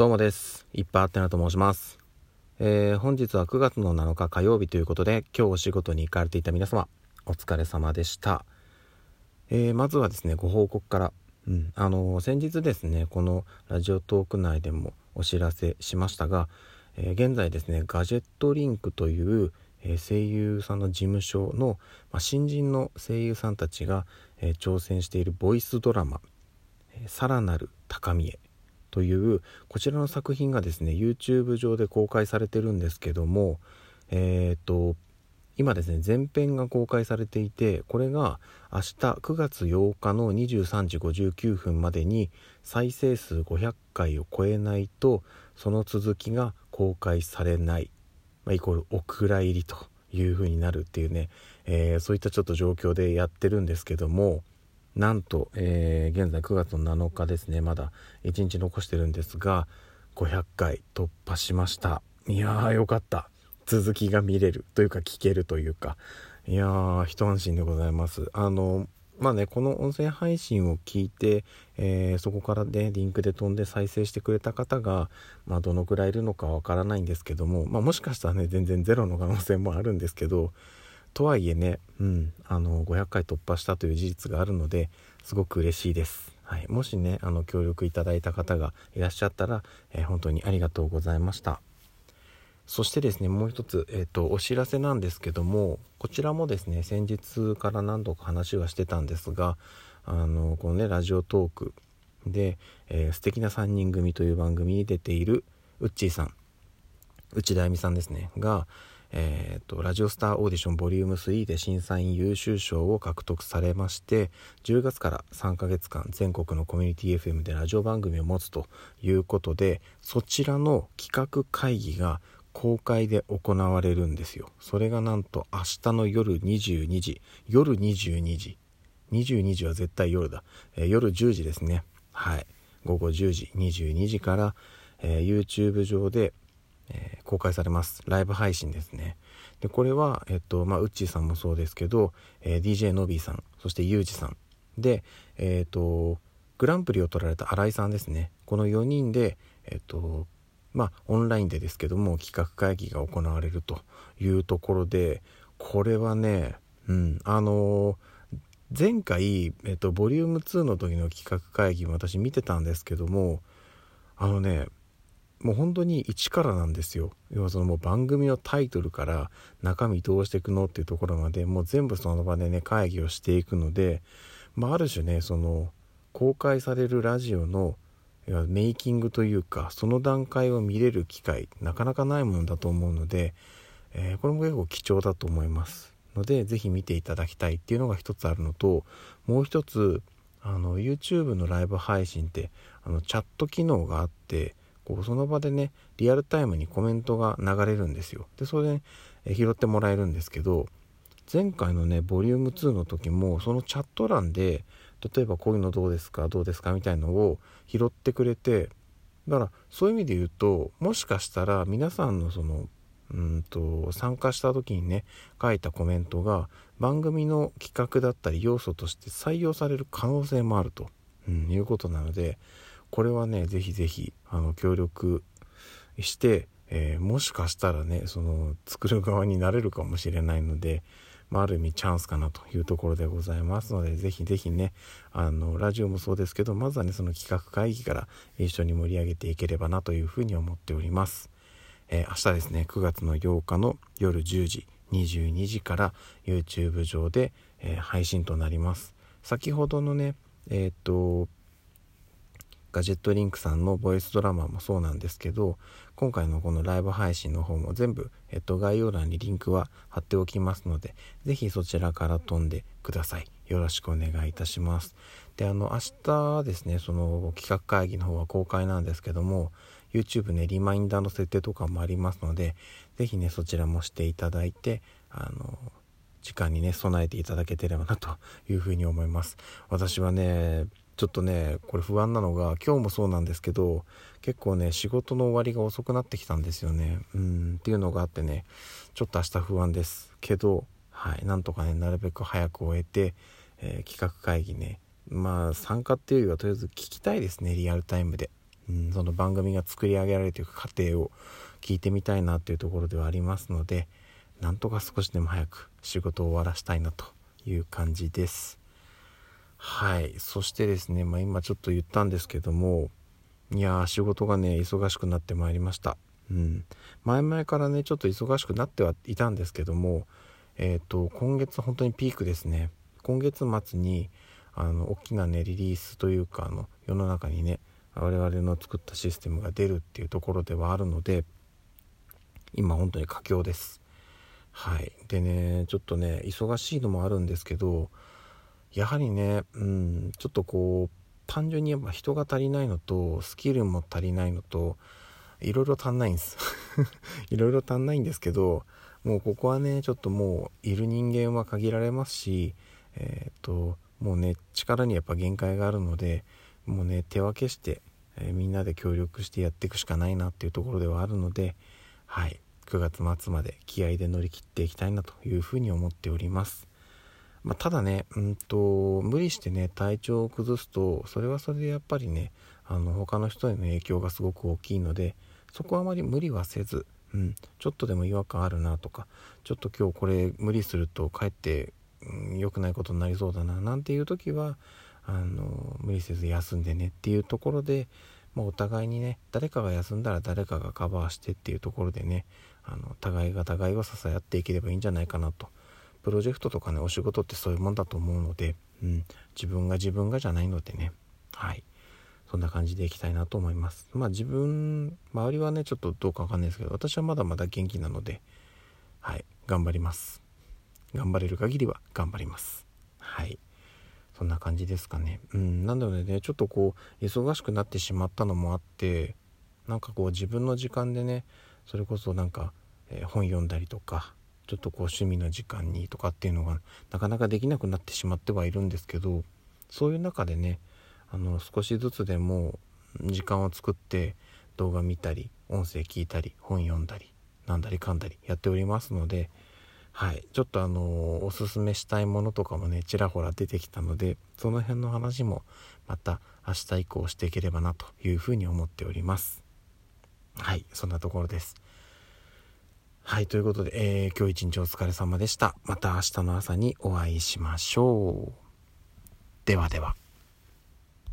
どうもです。いっぱいあってなと申します。えー、本日は9月の7日火曜日ということで、今日お仕事に行かれていた皆様、お疲れ様でした。えー、まずはですね、ご報告から、うん、あのー、先日ですね、このラジオトーク内でもお知らせしましたが、え現在ですね、ガジェットリンクという、え声優さんの事務所の、まあ、新人の声優さんたちが、え挑戦しているボイスドラマ「さらなる高みへ」というこちらの作品がですね YouTube 上で公開されてるんですけどもえっ、と今ですね前編が公開されていてこれが明日9月8日の23時59分までに再生数500回を超えないとその続きが公開されない、まあ、イコールお蔵入りという風になるっていうね、えー、そういったちょっと状況でやってるんですけどもなんと、えー、現在9月の7日ですね。まだ1日残してるんですが500回突破しました。いやーよかった。続きが見れる。というか聞けるというか。いやー一安心でございます。あのまあねこの音声配信を聞いて、えー、そこからねリンクで飛んで再生してくれた方が、まあ、どのくらいいるのかわからないんですけども、まあ、もしかしたらね全然ゼロの可能性もあるんですけどとはいえね、うん、あの500回突破したという事実があるのですごく嬉しいです。はい、もしねあの協力いただいた方がいらっしゃったら、えー、本当にありがとうございました。そしてですねもう一つ、えーと、お知らせなんですけどもこちらもですね先日から何度か話はしてたんですがあのこのねラジオトークで、えー、素敵な3人組という番組に出ているウッチーさん内田恵美さんですねが、えーと、ラジオスターオーディションボリューム3で審査員優秀賞を獲得されまして10月から3ヶ月間全国のコミュニティ FM でラジオ番組を持つということでそちらの企画会議が公開で行われるんですよ。それがなんと明日の夜22時夜22時。22時は絶対夜だ、えー、夜10時ですね。はい。午後10時22時から、えー、YouTube 上でえー、公開されます。ライブ配信ですね。でこれはえっとまあウッチーさんもそうですけど、えー、DJ のびーさんそしてユージさん。でえっ、とグランプリを取られた新井さんですね。この4人でえっ、とまあオンラインでですけども企画会議が行われるというところでこれはねうんあの前回、えっと、ボリューム2の時の企画会議私見てたんですけどもあのねもう本当に一からなんですよ。要はそのもう番組のタイトルから中身どうしていくのっていうところまでもう全部その場でね会議をしていくので、まあ、ある種ねその公開されるラジオのメイキングというかその段階を見れる機会なかなかないものだと思うので、えー、これも結構貴重だと思います。ので是非見ていただきたいっていうのが一つあるのともう一つあの YouTube のライブ配信ってあのチャット機能があってこうその場でねリアルタイムにコメントが流れるんですよ。でそれで、ね、拾ってもらえるんですけど前回のねボリューム2の時もそのチャット欄で例えばこういうのどうですかどうですかみたいのを拾ってくれてだからそういう意味で言うともしかしたら皆さんのそのうんと参加した時にね書いたコメントが番組の企画だったり要素として採用される可能性もあると、うん、いうことなのでこれはねぜひぜひ協力して、えー、もしかしたらねその作る側になれるかもしれないので、まあ、ある意味チャンスかなというところでございますのでぜひぜひねあのラジオもそうですけどまずはねその企画会議から一緒に盛り上げていければなというふうに思っております。えー、明日ですね9月の8日の夜10時22時から YouTube 上で、えー、配信となります先ほどのねえっ、とガジェットリンクさんのボイスドラマもそうなんですけど今回のこのライブ配信の方も全部、えっと、概要欄にリンクは貼っておきますので是非そちらから飛んでください。よろしくお願いいたします。であの明日ですねその企画会議の方は公開なんですけども YouTube ねリマインダーの設定とかもありますので是非ねそちらもしていただいてあの時間にね備えていただけてればなというふうに思います。私はねちょっとねこれ不安なのが今日もそうなんですけど結構ね仕事の終わりが遅くなってきたんですよね。うんっていうのがあってねちょっと明日不安です。けどはいなんとかねなるべく早く終えて、えー、企画会議ねまあ参加っていうよりはとりあえず聞きたいですねリアルタイムで。うん、その番組が作り上げられていく過程を聞いてみたいなっていうところではありますのでなんとか少しでも早く仕事を終わらしたいなという感じです。はい。そしてですね、まあ、今ちょっと言ったんですけどもいやー仕事がね忙しくなってまいりました。うん。前々からねちょっと忙しくなってはいたんですけどもえっ、ー、と今月本当にピークですね。今月末にあの大きなねリリースというかあの世の中にね我々の作ったシステムが出るっていうところではあるので今本当に佳境です。はい。でねちょっとね忙しいのもあるんですけどやはりねうんちょっとこう単純にやっぱ人が足りないのとスキルも足りないのといろいろ足んないんです いろいろ足んないんですけどもうここはねちょっともういる人間は限られますしえー、っともうね力にやっぱ限界があるのでもうね手分けして、えー、みんなで協力してやっていくしかないなっていうところではあるのではい9月末まで気合で乗り切っていきたいなというふうに思っております。まあ、ただね、うんと、無理してね、体調を崩すと、それはそれでやっぱりね、あの、他の人への影響がすごく大きいので、そこはあまり無理はせず、うん、ちょっとでも違和感あるなとか、ちょっと今日これ無理するとかえって、うん、良くないことになりそうだな、なんていう時は、あの、無理せず休んでねっていうところで、まあ、お互いにね誰かが休んだら誰かがカバーしてっていうところでねあの互いが互いを支え合っていければいいんじゃないかなとプロジェクトとかねお仕事ってそういうもんだと思うので、うん、自分が自分がじゃないのでね。はい。そんな感じでいきたいなと思います。まあ自分周りはねちょっとどうかわかんないですけど私はまだまだ元気なのではい頑張ります。頑張れる限りは頑張ります。はい。そんな感じですかね。うんなのでね。ちょっとこう忙しくなってしまったのもあってなんかこう自分の時間でねそれこそなんか、えー、本読んだりとかちょっとこう趣味の時間にとかっていうのがなかなかできなくなってしまってはいるんですけどそういう中でねあの少しずつでも時間を作って動画見たり音声聞いたり本読んだりなんだりかんだりやっておりますのではい、ちょっとあのおすすめしたいものとかもねちらほら出てきたのでその辺の話もまた明日以降していければなというふうに思っております。はい。そんなところです。はいということで、えー、今日一日お疲れ様でした。また明日の朝にお会いしましょう。ではでは。